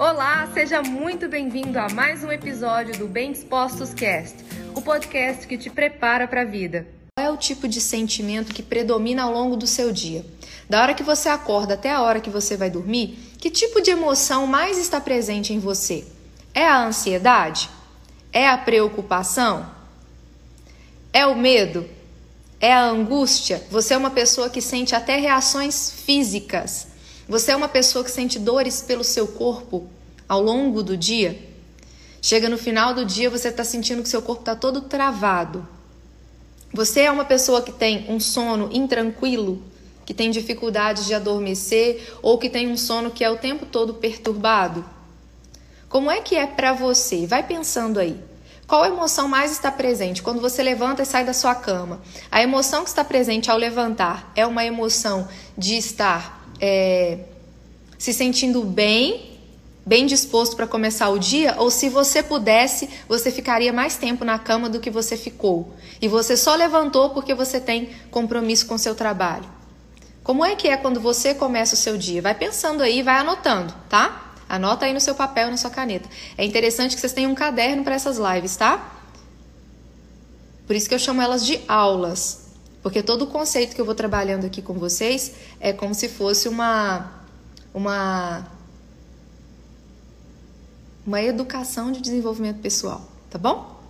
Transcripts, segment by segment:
Olá, seja muito bem-vindo a mais um episódio do Bem Dispostos Cast, o podcast que te prepara para a vida. Qual é o tipo de sentimento que predomina ao longo do seu dia? Da hora que você acorda até a hora que você vai dormir, que tipo de emoção mais está presente em você? É a ansiedade? É a preocupação? É o medo? É a angústia? Você é uma pessoa que sente até reações físicas. Você é uma pessoa que sente dores pelo seu corpo ao longo do dia. Chega no final do dia, você está sentindo que seu corpo está todo travado. Você é uma pessoa que tem um sono intranquilo, que tem dificuldade de adormecer ou que tem um sono que é o tempo todo perturbado. Como é que é para você? Vai pensando aí. Qual emoção mais está presente quando você levanta e sai da sua cama? A emoção que está presente ao levantar é uma emoção de estar é, se sentindo bem, bem disposto para começar o dia, ou se você pudesse, você ficaria mais tempo na cama do que você ficou. E você só levantou porque você tem compromisso com seu trabalho. Como é que é quando você começa o seu dia? Vai pensando aí, vai anotando, tá? Anota aí no seu papel, na sua caneta. É interessante que vocês tenham um caderno para essas lives, tá? Por isso que eu chamo elas de aulas. Porque todo o conceito que eu vou trabalhando aqui com vocês é como se fosse uma uma uma educação de desenvolvimento pessoal, tá bom?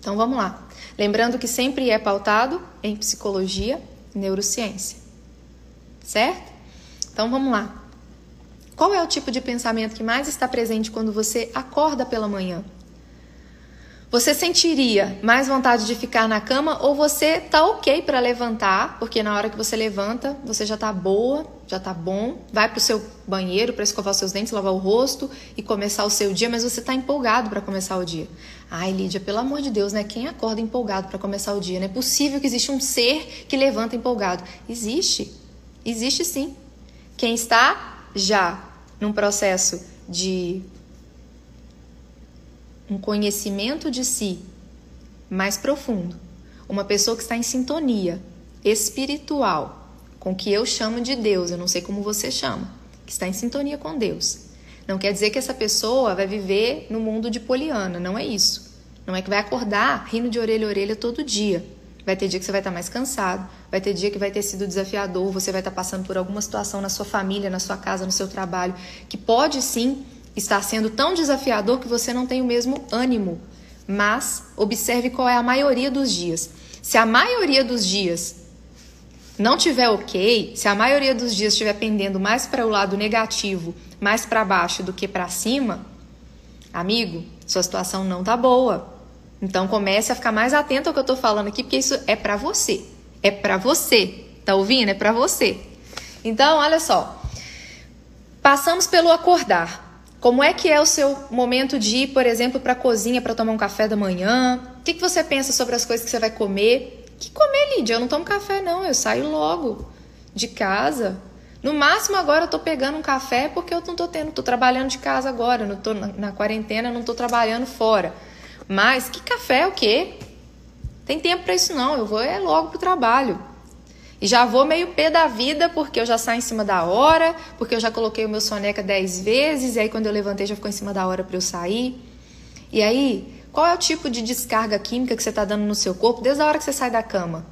Então vamos lá. Lembrando que sempre é pautado em psicologia e neurociência. Certo? Então vamos lá. Qual é o tipo de pensamento que mais está presente quando você acorda pela manhã? Você sentiria mais vontade de ficar na cama ou você tá ok para levantar, porque na hora que você levanta, você já tá boa, já tá bom, vai pro seu banheiro para escovar seus dentes, lavar o rosto e começar o seu dia, mas você tá empolgado para começar o dia. Ai, Lídia, pelo amor de Deus, né? Quem acorda empolgado para começar o dia? Não é possível que exista um ser que levanta empolgado. Existe. Existe sim. Quem está já num processo de um conhecimento de si mais profundo, uma pessoa que está em sintonia espiritual com o que eu chamo de Deus, eu não sei como você chama, que está em sintonia com Deus. Não quer dizer que essa pessoa vai viver no mundo de Poliana, não é isso. Não é que vai acordar rindo de orelha a orelha todo dia. Vai ter dia que você vai estar mais cansado, vai ter dia que vai ter sido desafiador, você vai estar passando por alguma situação na sua família, na sua casa, no seu trabalho, que pode sim está sendo tão desafiador que você não tem o mesmo ânimo. Mas observe qual é a maioria dos dias. Se a maioria dos dias não tiver ok, se a maioria dos dias estiver pendendo mais para o lado negativo, mais para baixo do que para cima, amigo, sua situação não tá boa. Então comece a ficar mais atento ao que eu tô falando aqui, porque isso é para você. É para você. Tá ouvindo? É para você. Então, olha só. Passamos pelo acordar. Como é que é o seu momento de ir, por exemplo, para a cozinha para tomar um café da manhã? O que, que você pensa sobre as coisas que você vai comer? Que comer, Lídia? Eu não tomo café, não. Eu saio logo de casa. No máximo, agora eu tô pegando um café porque eu não tô tendo, tô trabalhando de casa agora, não tô na, na quarentena, não tô trabalhando fora. Mas que café o quê? Tem tempo para isso não, eu vou é logo pro trabalho. E já vou meio pé da vida, porque eu já saio em cima da hora, porque eu já coloquei o meu soneca 10 vezes, e aí quando eu levantei já ficou em cima da hora para eu sair. E aí, qual é o tipo de descarga química que você está dando no seu corpo desde a hora que você sai da cama?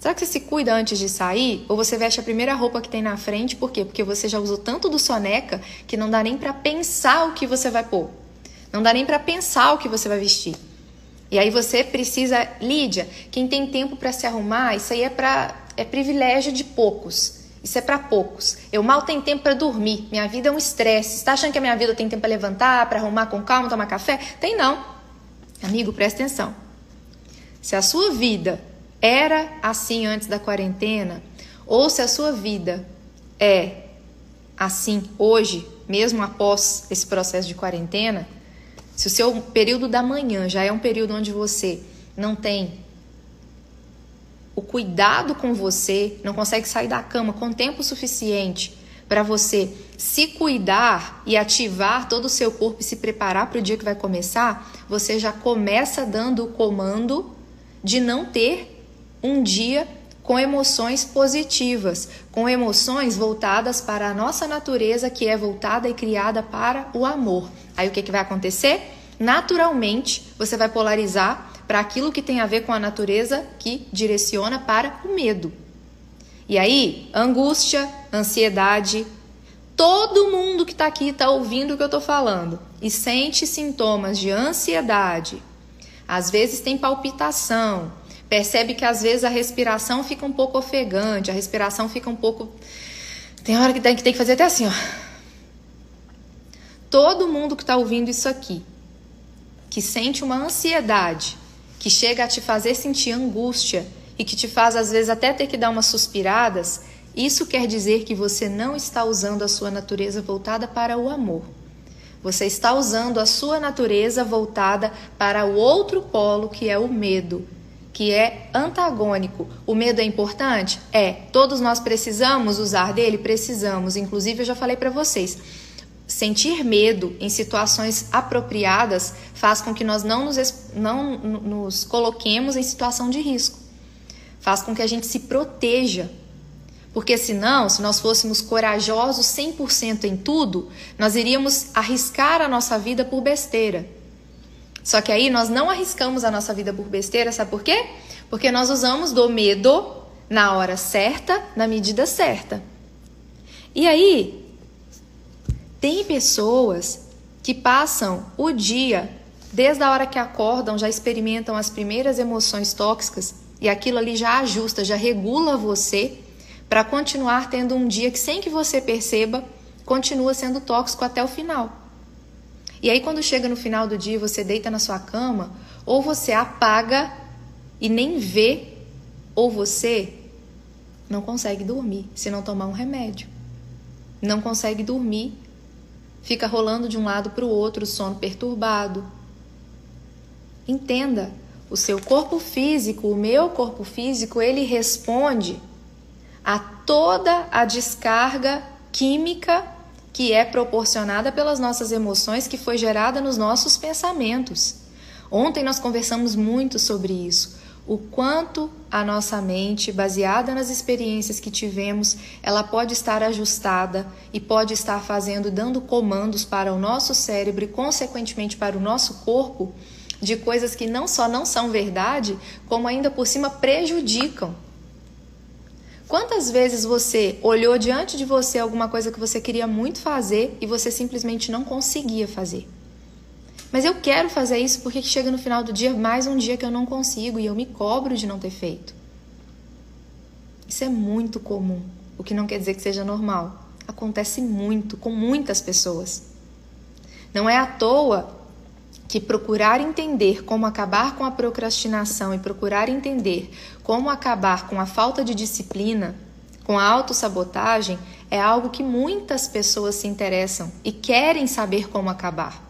Será que você se cuida antes de sair? Ou você veste a primeira roupa que tem na frente? Por quê? Porque você já usou tanto do soneca que não dá nem para pensar o que você vai pôr. Não dá nem para pensar o que você vai vestir. E aí você precisa, Lídia, quem tem tempo para se arrumar, isso aí é para é privilégio de poucos. Isso é para poucos. Eu mal tenho tempo para dormir. Minha vida é um estresse. Está achando que a minha vida tem tempo para levantar, para arrumar com calma, tomar café? Tem não. Amigo, presta atenção. Se a sua vida era assim antes da quarentena, ou se a sua vida é assim hoje, mesmo após esse processo de quarentena, se o seu período da manhã já é um período onde você não tem o cuidado com você, não consegue sair da cama com tempo suficiente para você se cuidar e ativar todo o seu corpo e se preparar para o dia que vai começar, você já começa dando o comando de não ter um dia com emoções positivas, com emoções voltadas para a nossa natureza, que é voltada e criada para o amor. Aí o que, que vai acontecer? Naturalmente, você vai polarizar para aquilo que tem a ver com a natureza que direciona para o medo. E aí, angústia, ansiedade, todo mundo que está aqui está ouvindo o que eu estou falando e sente sintomas de ansiedade, às vezes tem palpitação, percebe que às vezes a respiração fica um pouco ofegante, a respiração fica um pouco. Tem hora que tem que, fazer até assim, ó. Todo mundo que está ouvindo isso aqui, que sente uma ansiedade, que chega a te fazer sentir angústia e que te faz às vezes até ter que dar umas suspiradas, isso quer dizer que você não está usando a sua natureza voltada para o amor. Você está usando a sua natureza voltada para o outro polo, que é o medo, que é antagônico. O medo é importante? É. Todos nós precisamos usar dele? Precisamos. Inclusive, eu já falei para vocês. Sentir medo em situações apropriadas faz com que nós não nos, não nos coloquemos em situação de risco. Faz com que a gente se proteja porque senão, se nós fôssemos corajosos 100% em tudo, nós iríamos arriscar a nossa vida por besteira. Só que aí nós não arriscamos a nossa vida por besteira, sabe por quê? Porque nós usamos do medo na hora certa, na medida certa. E aí, tem pessoas que passam o dia, desde a hora que acordam, já experimentam as primeiras emoções tóxicas e aquilo ali já ajusta, já regula você para continuar tendo um dia que, sem que você perceba, continua sendo tóxico até o final. E aí, quando chega no final do dia, você deita na sua cama, ou você apaga e nem vê, ou você não consegue dormir se não tomar um remédio. Não consegue dormir, fica rolando de um lado para o outro, sono perturbado. Entenda, o seu corpo físico, o meu corpo físico, ele responde a toda a descarga química que é proporcionada pelas nossas emoções, que foi gerada nos nossos pensamentos. Ontem nós conversamos muito sobre isso. O quanto a nossa mente, baseada nas experiências que tivemos, ela pode estar ajustada e pode estar fazendo, dando comandos para o nosso cérebro e, consequentemente, para o nosso corpo, de coisas que não só não são verdade, como ainda por cima prejudicam Quantas vezes você olhou diante de você alguma coisa que você queria muito fazer e você simplesmente não conseguia fazer? Mas eu quero fazer isso porque chega no final do dia mais um dia que eu não consigo e eu me cobro de não ter feito. Isso é muito comum, o que não quer dizer que seja normal. Acontece muito com muitas pessoas. Não é à toa que procurar entender como acabar com a procrastinação e procurar entender como acabar com a falta de disciplina, com a autossabotagem, é algo que muitas pessoas se interessam e querem saber como acabar.